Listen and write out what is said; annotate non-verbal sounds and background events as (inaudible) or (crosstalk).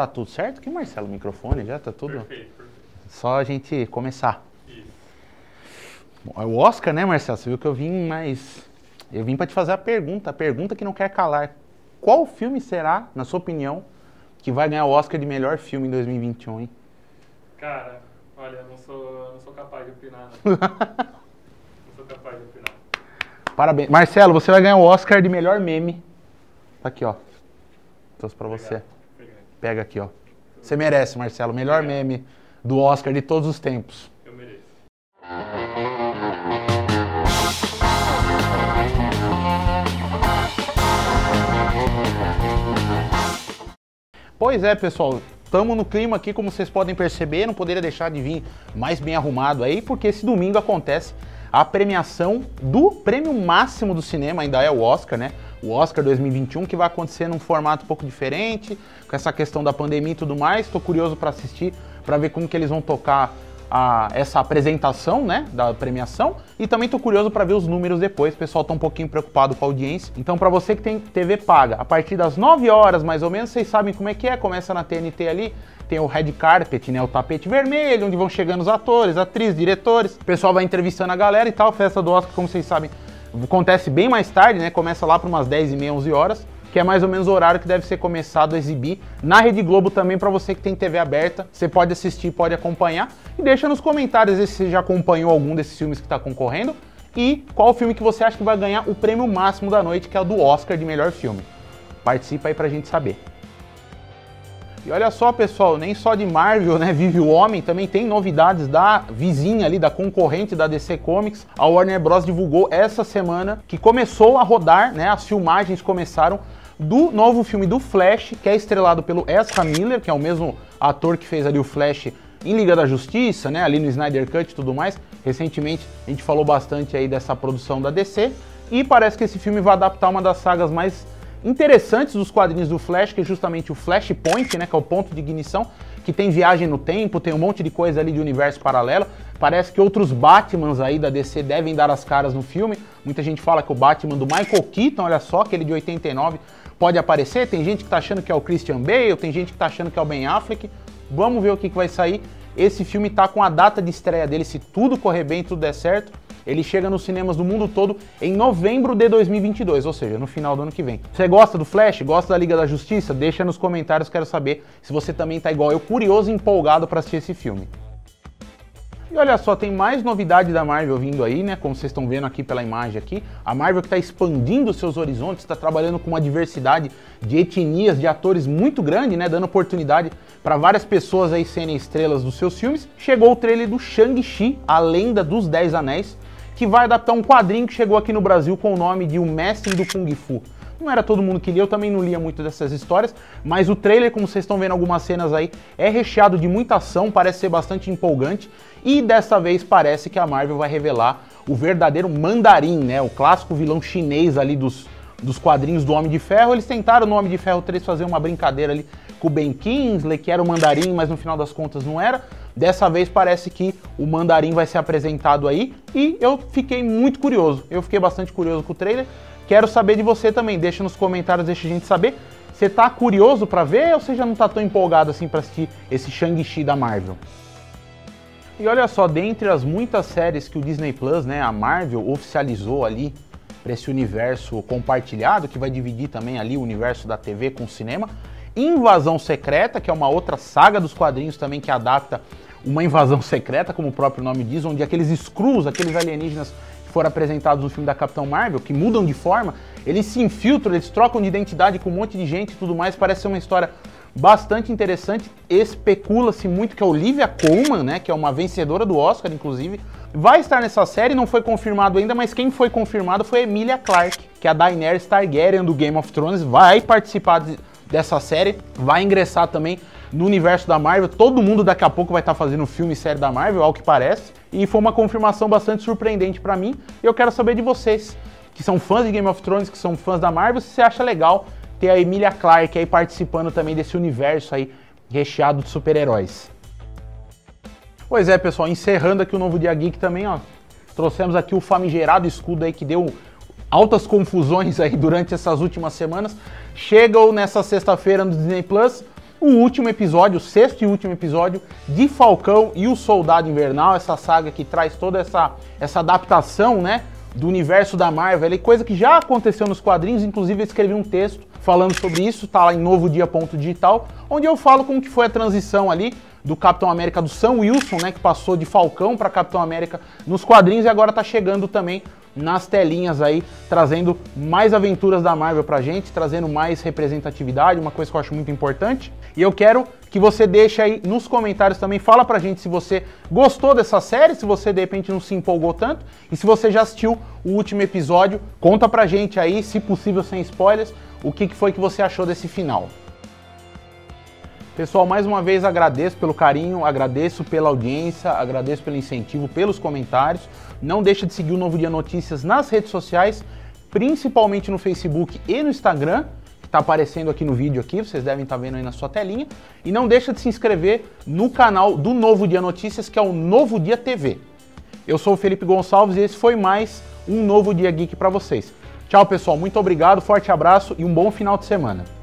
Tá tudo certo aqui, Marcelo? O microfone já tá tudo? Perfeito, perfeito. Só a gente começar. Isso. É o Oscar, né, Marcelo? Você viu que eu vim, mas eu vim pra te fazer a pergunta, a pergunta que não quer calar. Qual filme será, na sua opinião, que vai ganhar o Oscar de melhor filme em 2021, hein? Cara, olha, eu não sou, não sou capaz de opinar, não. (laughs) não sou capaz de opinar. Parabéns. Marcelo, você vai ganhar o Oscar de melhor meme. Tá aqui, ó. Trouxe pra você. Obrigado. Obrigado. Pega aqui, ó. Você merece, Marcelo. Melhor meme do Oscar de todos os tempos. Eu mereço. Pois é, pessoal. Estamos no clima aqui, como vocês podem perceber. Não poderia deixar de vir mais bem arrumado aí, porque esse domingo acontece a premiação do prêmio máximo do cinema, ainda é o Oscar, né? O Oscar 2021, que vai acontecer num formato um pouco diferente, com essa questão da pandemia e tudo mais. Estou curioso para assistir, para ver como que eles vão tocar a- essa apresentação, né, da premiação. E também estou curioso para ver os números depois. O pessoal está um pouquinho preocupado com a audiência. Então, para você que tem TV paga, a partir das 9 horas mais ou menos, vocês sabem como é que é. Começa na TNT ali, tem o red carpet, né, o tapete vermelho, onde vão chegando os atores, atrizes, diretores. O pessoal vai entrevistando a galera e tal. Festa do Oscar, como vocês sabem, acontece bem mais tarde, né? Começa lá para umas 10 e meia, 11 horas, que é mais ou menos o horário que deve ser começado a exibir na Rede Globo também para você que tem TV aberta. Você pode assistir, pode acompanhar e deixa nos comentários se você já acompanhou algum desses filmes que está concorrendo e qual filme que você acha que vai ganhar o prêmio máximo da noite, que é o do Oscar de melhor filme. Participa aí pra gente saber. E olha só, pessoal, nem só de Marvel, né, vive o homem, também tem novidades da vizinha ali, da concorrente da DC Comics. A Warner Bros divulgou essa semana que começou a rodar, né, as filmagens começaram do novo filme do Flash, que é estrelado pelo Ezra Miller, que é o mesmo ator que fez ali o Flash em Liga da Justiça, né, ali no Snyder Cut e tudo mais. Recentemente a gente falou bastante aí dessa produção da DC e parece que esse filme vai adaptar uma das sagas mais interessantes dos quadrinhos do Flash, que é justamente o Flashpoint, né, que é o ponto de ignição, que tem viagem no tempo, tem um monte de coisa ali de universo paralelo. Parece que outros Batmans aí da DC devem dar as caras no filme. Muita gente fala que o Batman do Michael Keaton, olha só, aquele de 89, pode aparecer. Tem gente que tá achando que é o Christian Bale, tem gente que tá achando que é o Ben Affleck. Vamos ver o que, que vai sair. Esse filme tá com a data de estreia dele, se tudo correr bem, tudo der certo. Ele chega nos cinemas do mundo todo em novembro de 2022, ou seja, no final do ano que vem. Você gosta do Flash? Gosta da Liga da Justiça? Deixa nos comentários, quero saber se você também tá igual eu, curioso e empolgado para assistir esse filme. E olha só, tem mais novidade da Marvel vindo aí, né? Como vocês estão vendo aqui pela imagem aqui. A Marvel que está expandindo seus horizontes, está trabalhando com uma diversidade de etnias, de atores muito grande, né? Dando oportunidade para várias pessoas aí serem estrelas dos seus filmes. Chegou o trailer do Shang-Chi, a lenda dos Dez Anéis, que vai adaptar um quadrinho que chegou aqui no Brasil com o nome de O Mestre do Kung Fu. Não era todo mundo que lia, eu também não lia muito dessas histórias, mas o trailer, como vocês estão vendo algumas cenas aí, é recheado de muita ação, parece ser bastante empolgante, e dessa vez parece que a Marvel vai revelar o verdadeiro Mandarim, né? O clássico vilão chinês ali dos, dos quadrinhos do Homem de Ferro. Eles tentaram no Homem de Ferro 3 fazer uma brincadeira ali com o Ben Kingsley, que era o Mandarim, mas no final das contas não era. Dessa vez parece que o Mandarim vai ser apresentado aí e eu fiquei muito curioso. Eu fiquei bastante curioso com o trailer. Quero saber de você também. Deixa nos comentários, deixa a gente saber. Você tá curioso pra ver ou você já não tá tão empolgado assim pra assistir esse Shang-Chi da Marvel? E olha só, dentre as muitas séries que o Disney Plus, né, a Marvel oficializou ali para esse universo compartilhado, que vai dividir também ali o universo da TV com o cinema, Invasão Secreta, que é uma outra saga dos quadrinhos também que adapta uma invasão secreta, como o próprio nome diz, onde aqueles Skrulls, aqueles alienígenas que foram apresentados no filme da Capitão Marvel, que mudam de forma, eles se infiltram, eles trocam de identidade com um monte de gente e tudo mais, parece ser uma história bastante interessante. Especula-se muito que a Olivia Colman, né, que é uma vencedora do Oscar, inclusive, vai estar nessa série, não foi confirmado ainda, mas quem foi confirmado foi a Emilia Clarke, que é a Daenerys Targaryen do Game of Thrones, vai participar de- dessa série, vai ingressar também no universo da Marvel. Todo mundo daqui a pouco vai estar fazendo filme e série da Marvel, ao que parece. E foi uma confirmação bastante surpreendente pra mim. E eu quero saber de vocês, que são fãs de Game of Thrones, que são fãs da Marvel, se você acha legal ter a Emilia Clarke aí participando também desse universo aí recheado de super-heróis. Pois é, pessoal, encerrando aqui o novo Dia Geek também, ó. Trouxemos aqui o famigerado escudo aí que deu altas confusões aí durante essas últimas semanas. Chegam nessa sexta-feira no Disney Plus o último episódio, o sexto e último episódio de Falcão e o Soldado Invernal, essa saga que traz toda essa, essa adaptação, né? Do universo da Marvel, coisa que já aconteceu nos quadrinhos, inclusive eu escrevi um texto falando sobre isso, tá lá em novodia.digital, onde eu falo como que foi a transição ali do Capitão América do Sam Wilson, né, que passou de Falcão para Capitão América nos quadrinhos e agora tá chegando também nas telinhas aí, trazendo mais aventuras da Marvel pra gente, trazendo mais representatividade, uma coisa que eu acho muito importante. E eu quero que você deixe aí nos comentários também, fala pra gente se você gostou dessa série, se você de repente não se empolgou tanto, e se você já assistiu o último episódio, conta pra gente aí, se possível sem spoilers, o que foi que você achou desse final. Pessoal, mais uma vez agradeço pelo carinho, agradeço pela audiência, agradeço pelo incentivo, pelos comentários. Não deixa de seguir o Novo Dia Notícias nas redes sociais, principalmente no Facebook e no Instagram, que está aparecendo aqui no vídeo aqui, vocês devem estar tá vendo aí na sua telinha. E não deixa de se inscrever no canal do Novo Dia Notícias, que é o Novo Dia TV. Eu sou o Felipe Gonçalves e esse foi mais um Novo Dia Geek para vocês. Tchau, pessoal. Muito obrigado, forte abraço e um bom final de semana.